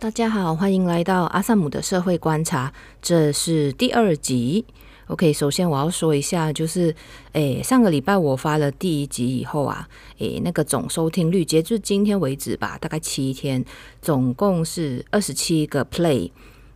大家好，欢迎来到阿萨姆的社会观察，这是第二集。OK，首先我要说一下，就是诶，上个礼拜我发了第一集以后啊，诶，那个总收听率截至今天为止吧，大概七天，总共是二十七个 play。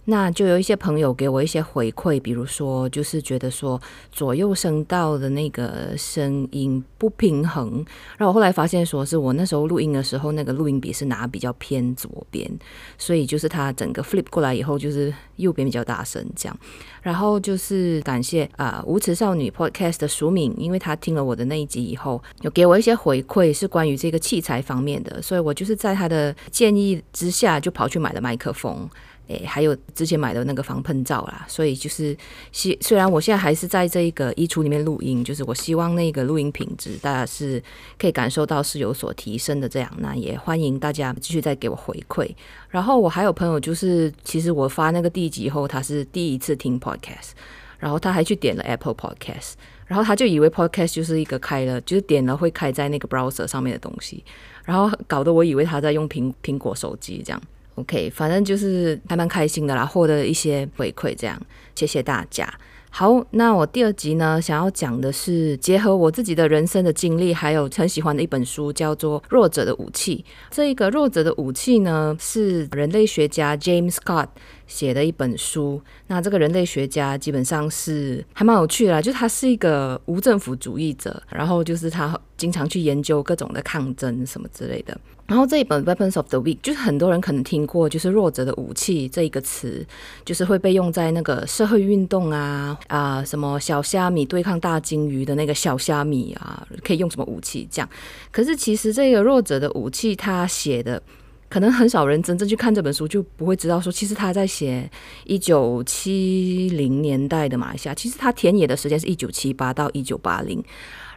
那就有一些朋友给我一些回馈，比如说就是觉得说左右声道的那个声音不平衡，然后我后来发现说是我那时候录音的时候那个录音笔是拿比较偏左边，所以就是它整个 flip 过来以后就是右边比较大声这样。然后就是感谢啊、无耻少女 podcast 的署名，因为他听了我的那一集以后，有给我一些回馈是关于这个器材方面的，所以我就是在他的建议之下就跑去买了麦克风。诶，还有之前买的那个防喷罩啦，所以就是希虽然我现在还是在这一个衣橱里面录音，就是我希望那个录音品质大家是可以感受到是有所提升的。这样，那也欢迎大家继续再给我回馈。然后我还有朋友就是，其实我发那个第一集以后，他是第一次听 podcast，然后他还去点了 Apple Podcast，然后他就以为 podcast 就是一个开了，就是点了会开在那个 browser 上面的东西，然后搞得我以为他在用苹苹果手机这样。OK，反正就是还蛮开心的啦，获得一些回馈，这样谢谢大家。好，那我第二集呢，想要讲的是结合我自己的人生的经历，还有很喜欢的一本书，叫做《弱者的武器》。这一个《弱者的武器》呢，是人类学家 James Scott 写的一本书。那这个人类学家基本上是还蛮有趣的啦，就他是一个无政府主义者，然后就是他经常去研究各种的抗争什么之类的。然后这一本《Weapons of the Weak》就是很多人可能听过，就是“弱者的武器”这一个词，就是会被用在那个社会运动啊啊、什么小虾米对抗大鲸鱼的那个小虾米啊，可以用什么武器这样。可是其实这个“弱者的武器”他写的，可能很少人真正去看这本书，就不会知道说，其实他在写一九七零年代的马来西亚，其实他田野的时间是一九七八到一九八零，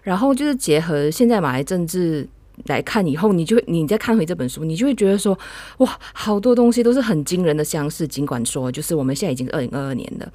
然后就是结合现在马来政治。来看以后，你就会你再看回这本书，你就会觉得说，哇，好多东西都是很惊人的相似。尽管说，就是我们现在已经是二零二二年了，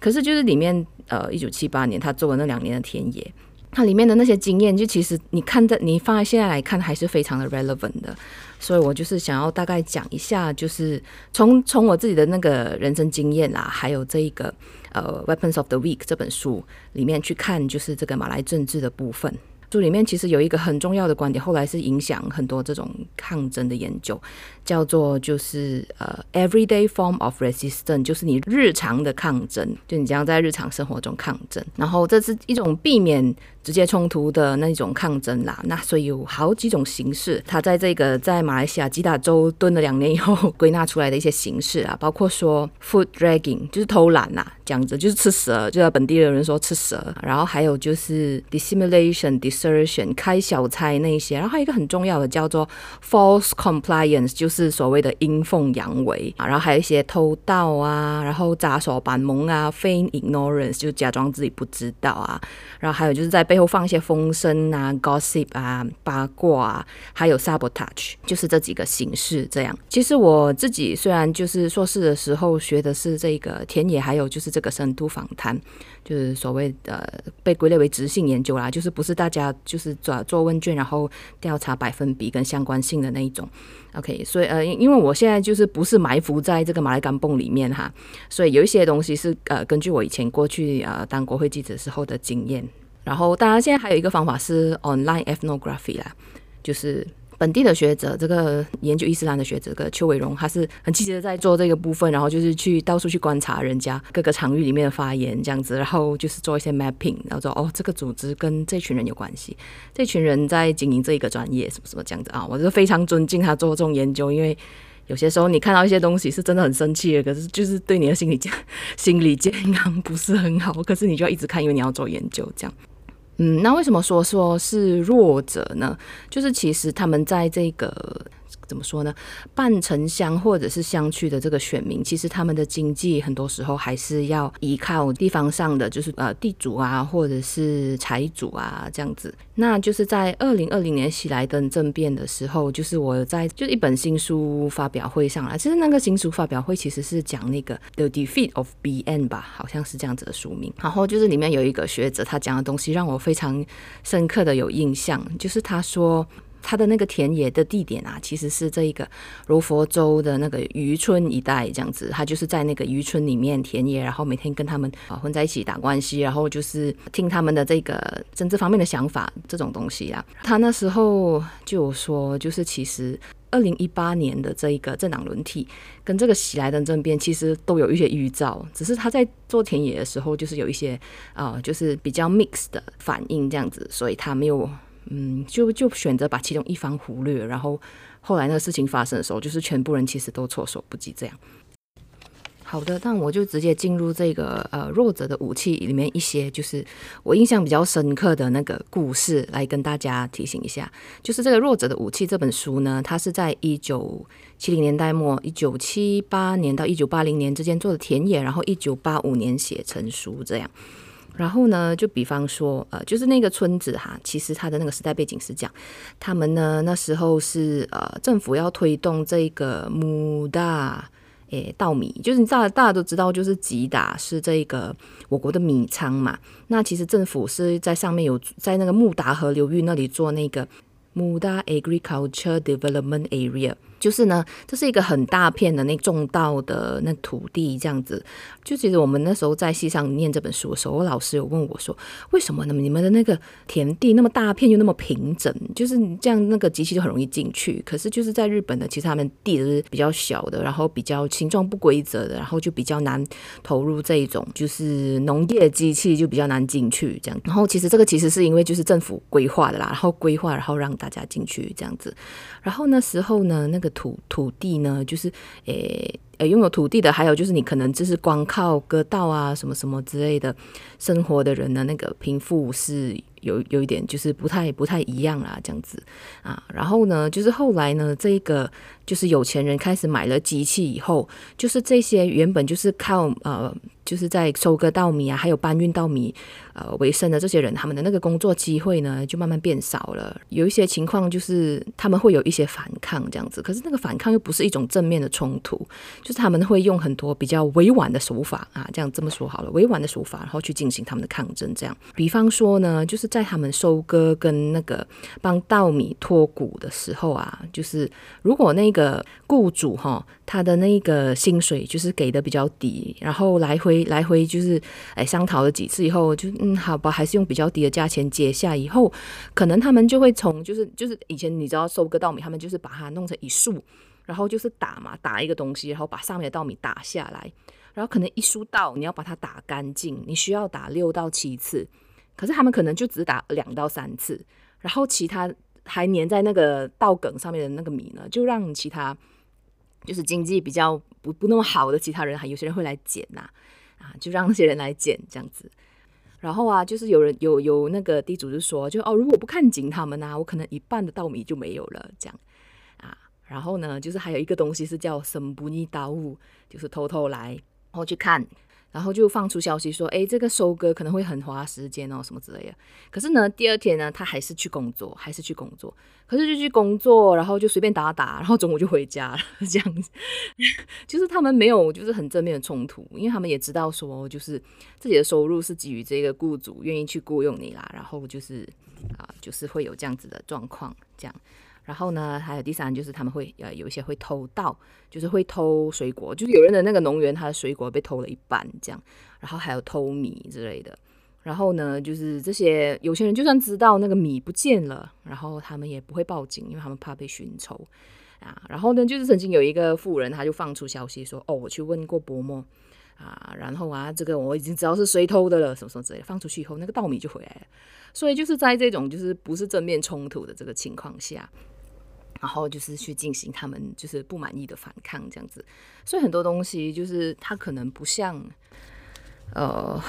可是就是里面，呃，一九七八年他做的那两年的田野，它里面的那些经验，就其实你看在你放在现在来看，还是非常的 relevant 的。所以我就是想要大概讲一下，就是从从我自己的那个人生经验啦，还有这一个呃《Weapons of the Weak》这本书里面去看，就是这个马来政治的部分。书里面其实有一个很重要的观点，后来是影响很多这种抗争的研究，叫做就是呃，everyday form of resistance，就是你日常的抗争，就你这样在日常生活中抗争，然后这是一种避免直接冲突的那种抗争啦。那所以有好几种形式，他在这个在马来西亚吉打州蹲了两年以后归纳出来的一些形式啊，包括说 food dragging，就是偷懒呐，这样子就是吃蛇，就在本地的人说吃蛇，然后还有就是 dissimulation。assertion 开小差那一些，然后还有一个很重要的叫做 false compliance，就是所谓的阴奉阳违啊，然后还有一些偷盗啊，然后扎手板蒙啊，feign ignorance 就假装自己不知道啊，然后还有就是在背后放一些风声啊，gossip 啊，八卦啊，还有 sabotage，就是这几个形式。这样，其实我自己虽然就是硕士的时候学的是这个田野，还有就是这个深度访谈。就是所谓的被归类为质性研究啦，就是不是大家就是做做问卷，然后调查百分比跟相关性的那一种。OK，所以呃，因因为我现在就是不是埋伏在这个马来干泵里面哈，所以有一些东西是呃根据我以前过去呃当国会记者时候的经验。然后当然现在还有一个方法是 online ethnography 啦，就是。本地的学者，这个研究伊斯兰的学者，这个邱伟荣，他是很积极的在做这个部分，然后就是去到处去观察人家各个场域里面的发言这样子，然后就是做一些 mapping，然后说哦，这个组织跟这群人有关系，这群人在经营这一个专业，什么什么这样子啊，我就非常尊敬他做这种研究，因为有些时候你看到一些东西是真的很生气的，可是就是对你的心理健心理健康不是很好，可是你就要一直看，因为你要做研究这样。嗯，那为什么说说是弱者呢？就是其实他们在这个。怎么说呢？半城乡或者是乡区的这个选民，其实他们的经济很多时候还是要依靠地方上的，就是呃地主啊，或者是财主啊这样子。那就是在二零二零年喜来登政变的时候，就是我在就一本新书发表会上来，其实那个新书发表会其实是讲那个 The Defeat of BN 吧，好像是这样子的书名。然后就是里面有一个学者，他讲的东西让我非常深刻的有印象，就是他说。他的那个田野的地点啊，其实是这一个柔佛州的那个渔村一带，这样子。他就是在那个渔村里面田野，然后每天跟他们啊混在一起打关系，然后就是听他们的这个政治方面的想法这种东西啊。他那时候就说，就是其实二零一八年的这一个政党轮替跟这个喜来登政变，其实都有一些预兆，只是他在做田野的时候，就是有一些啊、就是比较 mix 的反应这样子，所以他没有。嗯，就就选择把其中一方忽略，然后后来那个事情发生的时候，就是全部人其实都措手不及这样。好的，那我就直接进入这个呃弱者的武器里面一些，就是我印象比较深刻的那个故事，来跟大家提醒一下。就是这个弱者的武器这本书呢，它是在一九七零年代末，一九七八年到一九八零年之间做的田野，然后一九八五年写成书这样。然后呢，就比方说，呃，就是那个村子哈，其实它的那个时代背景是讲，他们呢那时候是呃政府要推动这个穆达诶稻米，就是你知道大家都知道，就是吉达是这个我国的米仓嘛。那其实政府是在上面有在那个穆达河流域那里做那个穆达 Agriculture Development Area。就是呢，这是一个很大片的那种稻的那土地，这样子。就其实我们那时候在系上念这本书的时候，我老师有问我说，为什么呢？你们的那个田地那么大片又那么平整，就是这样那个机器就很容易进去。可是就是在日本呢，其实他们地都是比较小的，然后比较形状不规则的，然后就比较难投入这一种就是农业机器就比较难进去这样。然后其实这个其实是因为就是政府规划的啦，然后规划然后让大家进去这样子。然后那时候呢，那个土土地呢，就是诶呃拥有土地的，还有就是你可能就是光靠割稻啊什么什么之类的生活的人呢，那个贫富是有有一点就是不太不太一样啦，这样子啊。然后呢，就是后来呢，这一个就是有钱人开始买了机器以后，就是这些原本就是靠呃。就是在收割稻米啊，还有搬运稻米，呃，为生的这些人，他们的那个工作机会呢，就慢慢变少了。有一些情况就是他们会有一些反抗这样子，可是那个反抗又不是一种正面的冲突，就是他们会用很多比较委婉的手法啊，这样这么说好了，委婉的手法，然后去进行他们的抗争。这样，比方说呢，就是在他们收割跟那个帮稻米脱谷的时候啊，就是如果那个的雇主哈，他的那个薪水就是给的比较低，然后来回。来回就是哎商讨了几次以后，就嗯好吧，还是用比较低的价钱接下。以后可能他们就会从就是就是以前你知道收割稻米，他们就是把它弄成一束，然后就是打嘛，打一个东西，然后把上面的稻米打下来，然后可能一束稻你要把它打干净，你需要打六到七次，可是他们可能就只打两到三次，然后其他还粘在那个稻梗上面的那个米呢，就让其他就是经济比较不不那么好的其他人，还有些人会来捡呐、啊。就让那些人来捡这样子，然后啊，就是有人有有那个地主就说，就哦，如果不看紧他们啊，我可能一半的稻米就没有了这样啊。然后呢，就是还有一个东西是叫神不逆刀物，就是偷偷来，然后去看。然后就放出消息说，哎，这个收割可能会很花时间哦，什么之类的。可是呢，第二天呢，他还是去工作，还是去工作。可是就去工作，然后就随便打打，然后中午就回家了，这样子。就是他们没有，就是很正面的冲突，因为他们也知道说，就是自己的收入是基于这个雇主愿意去雇佣你啦，然后就是啊，就是会有这样子的状况，这样。然后呢，还有第三就是他们会呃有一些会偷盗，就是会偷水果，就是有人的那个农园他的水果被偷了一半这样，然后还有偷米之类的。然后呢，就是这些有钱人就算知道那个米不见了，然后他们也不会报警，因为他们怕被寻仇啊。然后呢，就是曾经有一个富人他就放出消息说，哦，我去问过伯母啊，然后啊，这个我已经知道是谁偷的了，什么什么之类的。放出去以后，那个稻米就回来了。所以就是在这种就是不是正面冲突的这个情况下。然后就是去进行他们就是不满意的反抗这样子，所以很多东西就是它可能不像，呃，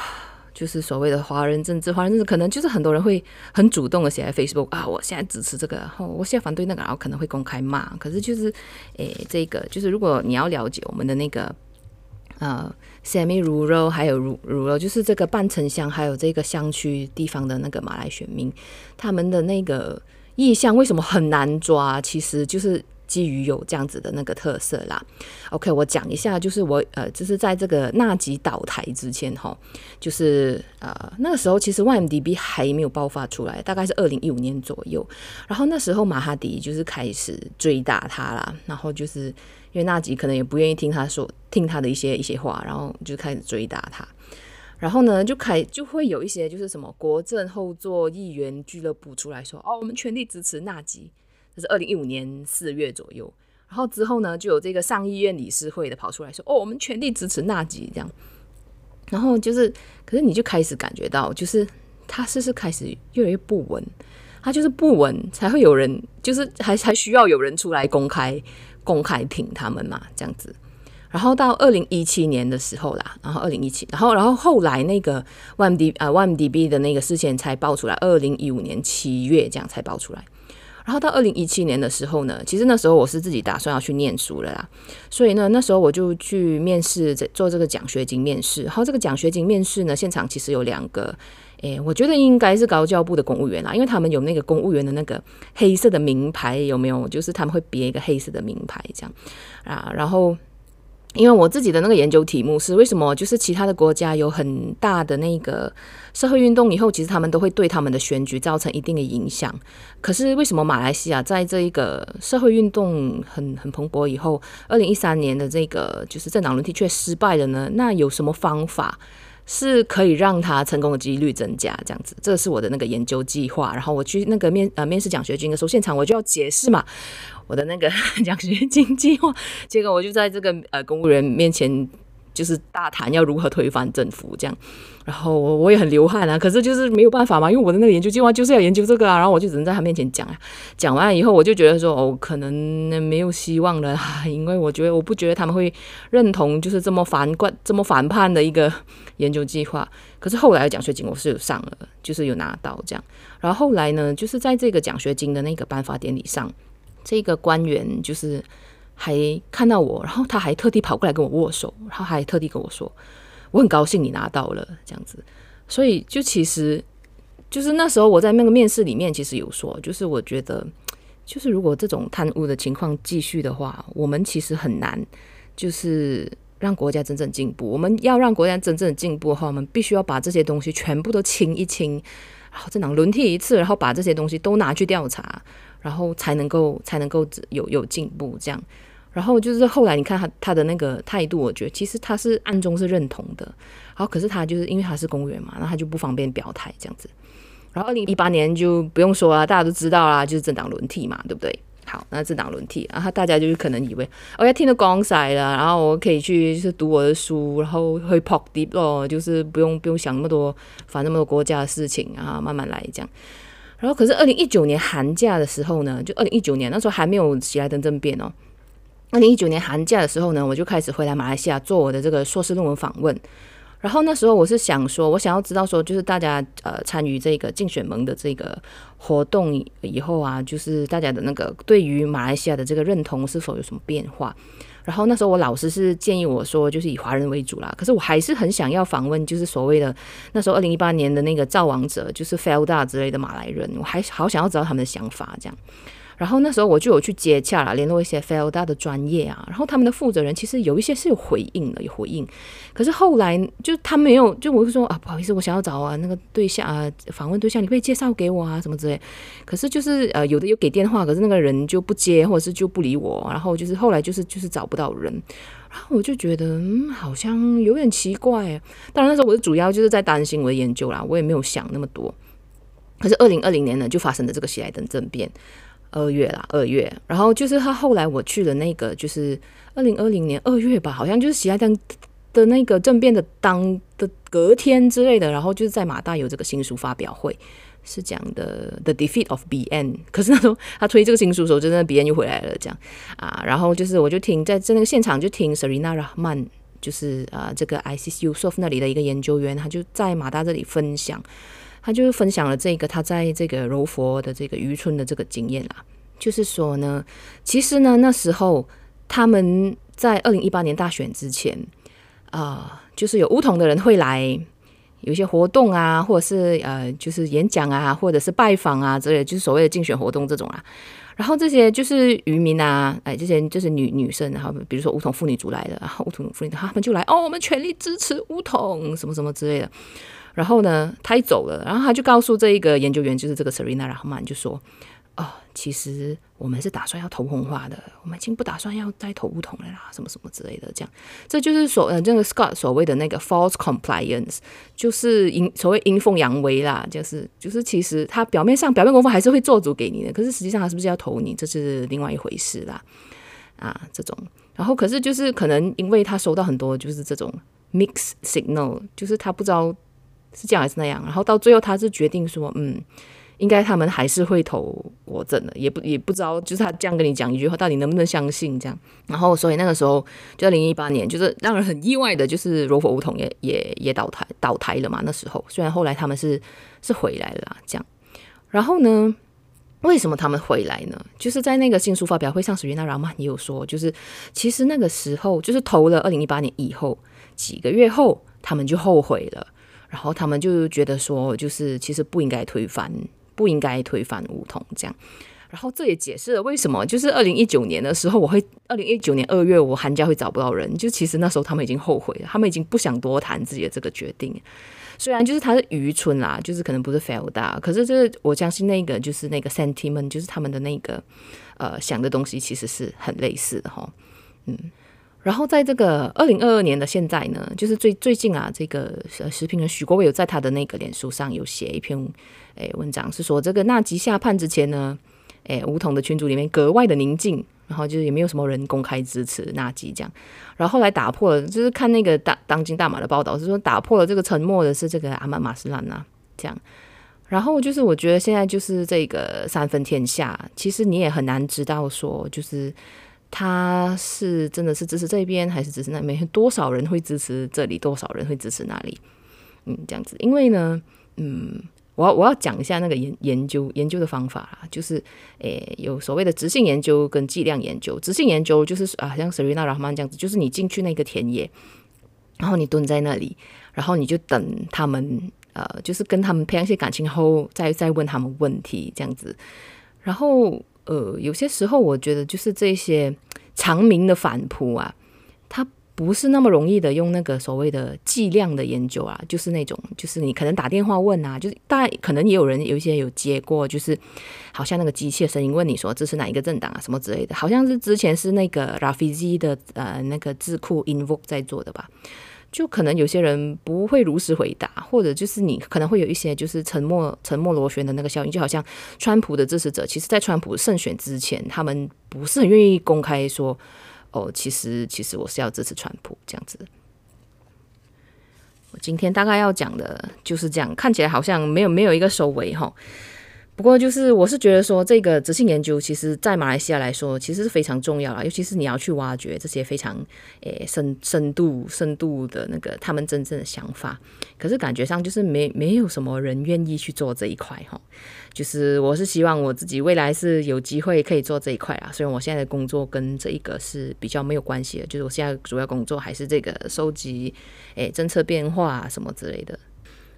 就是所谓的华人政治，华人政治可能就是很多人会很主动的写在 Facebook 啊，我现在支持这个，然后我现在反对那个，然后可能会公开骂。可是就是，诶，这个就是如果你要了解我们的那个，呃，semi-rural 还有 rural，就是这个半城乡还有这个乡区地方的那个马来选民，他们的那个。意向为什么很难抓？其实就是基于有这样子的那个特色啦。OK，我讲一下，就是我呃，就是在这个纳吉倒台之前哈，就是呃那个时候其实 Y M D B 还没有爆发出来，大概是二零一五年左右。然后那时候马哈迪就是开始追打他啦，然后就是因为纳吉可能也不愿意听他说听他的一些一些话，然后就开始追打他。然后呢，就开就会有一些就是什么国政后座议员俱乐部出来说，哦，我们全力支持纳吉。这是二零一五年四月左右。然后之后呢，就有这个上议院理事会的跑出来说，哦，我们全力支持纳吉这样。然后就是，可是你就开始感觉到，就是他是是开始越来越不稳，他就是不稳，才会有人就是还还需要有人出来公开公开挺他们嘛，这样子。然后到二零一七年的时候啦，然后二零一七，然后然后后来那个 1MD 啊 1MDB 的那个事件才爆出来，二零一五年七月这样才爆出来。然后到二零一七年的时候呢，其实那时候我是自己打算要去念书了啦，所以呢那时候我就去面试做这个奖学金面试。然后这个奖学金面试呢，现场其实有两个，诶，我觉得应该是高教部的公务员啦，因为他们有那个公务员的那个黑色的名牌，有没有？就是他们会别一个黑色的名牌这样啊，然后。因为我自己的那个研究题目是为什么，就是其他的国家有很大的那个社会运动以后，其实他们都会对他们的选举造成一定的影响。可是为什么马来西亚在这一个社会运动很很蓬勃以后，二零一三年的这个就是政党轮替却失败了呢？那有什么方法是可以让他成功的几率增加？这样子，这是我的那个研究计划。然后我去那个面呃面试奖学金的时候，现场我就要解释嘛。我的那个 奖学金计划，结果我就在这个呃公务员面前就是大谈要如何推翻政府这样，然后我我也很流汗啊，可是就是没有办法嘛，因为我的那个研究计划就是要研究这个啊，然后我就只能在他面前讲啊，讲完以后我就觉得说哦，可能没有希望了，因为我觉得我不觉得他们会认同就是这么反贯这么反叛的一个研究计划，可是后来的奖学金我是有上了，就是有拿到这样，然后后来呢，就是在这个奖学金的那个颁发典礼上。这个官员就是还看到我，然后他还特地跑过来跟我握手，然后还特地跟我说：“我很高兴你拿到了这样子。”所以就其实就是那时候我在那个面试里面其实有说，就是我觉得就是如果这种贪污的情况继续的话，我们其实很难就是让国家真正进步。我们要让国家真正进步的话，我们必须要把这些东西全部都清一清，然后政党轮替一次，然后把这些东西都拿去调查。然后才能够才能够有有进步这样，然后就是后来你看他他的那个态度，我觉得其实他是暗中是认同的，然后可是他就是因为他是公务员嘛，那他就不方便表态这样子。然后二零一八年就不用说了，大家都知道啦，就是政党轮替嘛，对不对？好，那政党轮替，然后大家就是可能以为，我要听得光彩了，然后我可以去就是读我的书，然后会 pop deep 哦，就是不用不用想那么多，烦那么多国家的事情啊，慢慢来这样。然后，可是二零一九年寒假的时候呢，就二零一九年那时候还没有喜来登政变哦。二零一九年寒假的时候呢，我就开始回来马来西亚做我的这个硕士论文访问。然后那时候我是想说，我想要知道说，就是大家呃参与这个竞选盟的这个活动以后啊，就是大家的那个对于马来西亚的这个认同是否有什么变化？然后那时候我老师是建议我说，就是以华人为主啦。可是我还是很想要访问，就是所谓的那时候二零一八年的那个造王者，就是 Felda 之类的马来人，我还好想要知道他们的想法这样。然后那时候我就有去接洽了，联络一些 Felda 的专业啊，然后他们的负责人其实有一些是有回应的，有回应。可是后来就他没有，就我就说啊，不好意思，我想要找啊那个对象啊，访问对象，你可以介绍给我啊，什么之类。可是就是呃，有的有给电话，可是那个人就不接，或者是就不理我。然后就是后来就是就是找不到人，然后我就觉得嗯，好像有点奇怪。当然那时候我的主要就是在担心我的研究啦，我也没有想那么多。可是二零二零年呢，就发生了这个喜来登政变。二月啦，二月，然后就是他后来我去了那个，就是二零二零年二月吧，好像就是喜来登的那个政变的当的隔天之类的，然后就是在马大有这个新书发表会，是讲的 The Defeat of BN。可是那时候他推这个新书的时候，真的 BN 又回来了，这样啊，然后就是我就听在在那个现场就听 Sarina Rahman，就是啊这个 ICU s o f 那里的一个研究员，他就在马大这里分享。他就分享了这个他在这个柔佛的这个渔村的这个经验啦，就是说呢，其实呢那时候他们在二零一八年大选之前啊、呃，就是有巫统的人会来有一些活动啊，或者是呃就是演讲啊，或者是拜访啊之类的，就是所谓的竞选活动这种啊。然后这些就是渔民啊，哎，这些就是女女生，然后比如说巫统妇女组来的，然后巫统妇女他们就来哦，我们全力支持巫统，什么什么之类的。然后呢，他一走了，然后他就告诉这一个研究员，就是这个 Serena Rahman 就说。哦，其实我们是打算要投红化的，我们已经不打算要再投不同了啦，什么什么之类的，这样，这就是所呃这个 Scott 所谓的那个 false compliance，就是阴所谓阴奉阳违啦，就是就是其实他表面上表面功夫还是会做足给你的，可是实际上他是不是要投你，这是另外一回事啦，啊，这种，然后可是就是可能因为他收到很多就是这种 mixed signal，就是他不知道是这样还是那样，然后到最后他是决定说，嗯。应该他们还是会投国阵的，也不也不知道，就是他这样跟你讲一句话，到底能不能相信这样？然后，所以那个时候就二零一八年，就是让人很意外的，就是柔佛梧桐也也也倒台倒台了嘛。那时候虽然后来他们是是回来了，这样。然后呢，为什么他们回来呢？就是在那个新书发表会上，Serena Rahman 也有说，就是其实那个时候就是投了二零一八年以后几个月后，他们就后悔了，然后他们就觉得说，就是其实不应该推翻。不应该推翻梧桐这样，然后这也解释了为什么就是二零一九年的时候，我会二零一九年二月我寒假会找不到人，就其实那时候他们已经后悔了，他们已经不想多谈自己的这个决定。虽然就是他是愚蠢啦，就是可能不是 fail 大，可是就是我相信那个就是那个 sentiment，就是他们的那个呃想的东西其实是很类似的哈，嗯。然后在这个二零二二年的现在呢，就是最最近啊，这个呃时评人许国伟有在他的那个脸书上有写一篇诶文章，是说这个纳吉下判之前呢，诶梧桐的群组里面格外的宁静，然后就是也没有什么人公开支持纳吉这样，然后后来打破了，就是看那个当当今大马的报道是说打破了这个沉默的是这个阿曼马斯兰呐这样，然后就是我觉得现在就是这个三分天下，其实你也很难知道说就是。他是真的是支持这边，还是支持那边？多少人会支持这里？多少人会支持那里？嗯，这样子。因为呢，嗯，我要我要讲一下那个研研究研究的方法啦，就是，诶，有所谓的质性研究跟剂量研究。质性研究就是啊，像 Serena Rahman 这样子，就是你进去那个田野，然后你蹲在那里，然后你就等他们，呃，就是跟他们培养一些感情后，再再问他们问题，这样子，然后。呃，有些时候我觉得就是这些常民的反扑啊，它不是那么容易的用那个所谓的剂量的研究啊，就是那种就是你可能打电话问啊，就是大概可能也有人有一些有接过，就是好像那个机械声音问你说，这是哪一个政党啊什么之类的，好像是之前是那个 Rafizi 的呃那个智库 Invoke 在做的吧。就可能有些人不会如实回答，或者就是你可能会有一些就是沉默沉默螺旋的那个效应，就好像川普的支持者，其实在川普胜选之前，他们不是很愿意公开说，哦，其实其实我是要支持川普这样子。我今天大概要讲的就是这样，看起来好像没有没有一个收尾哈。不过，就是我是觉得说，这个质性研究，其实在马来西亚来说，其实是非常重要啦。尤其是你要去挖掘这些非常诶深深度、深度的那个他们真正的想法。可是感觉上就是没没有什么人愿意去做这一块哈。就是我是希望我自己未来是有机会可以做这一块啊。虽然我现在的工作跟这一个是比较没有关系的，就是我现在主要工作还是这个收集诶政策变化什么之类的。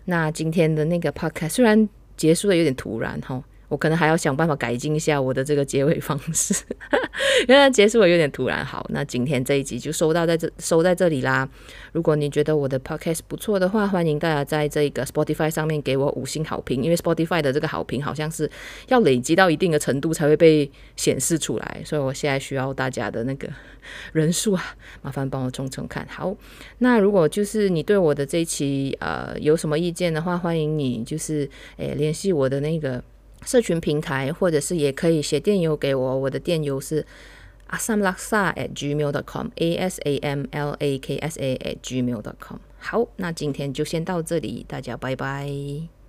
那今天的那个 podcast 虽然。结束的有点突然哈，我可能还要想办法改进一下我的这个结尾方式，因为结束的有点突然。好，那今天这一集就收到在这收在这里啦。如果你觉得我的 podcast 不错的话，欢迎大家在这个 Spotify 上面给我五星好评，因为 Spotify 的这个好评好像是要累积到一定的程度才会被显示出来，所以我现在需要大家的那个人数啊，麻烦帮我冲冲看。好，那如果就是你对我的这一期呃有什么意见的话，欢迎你就是诶联系我的那个社群平台，或者是也可以写电邮给我，我的电邮是 asamlaksa at gmail dot com，a s a m l a k s a at gmail dot com。好，那今天就先到这里，大家拜拜。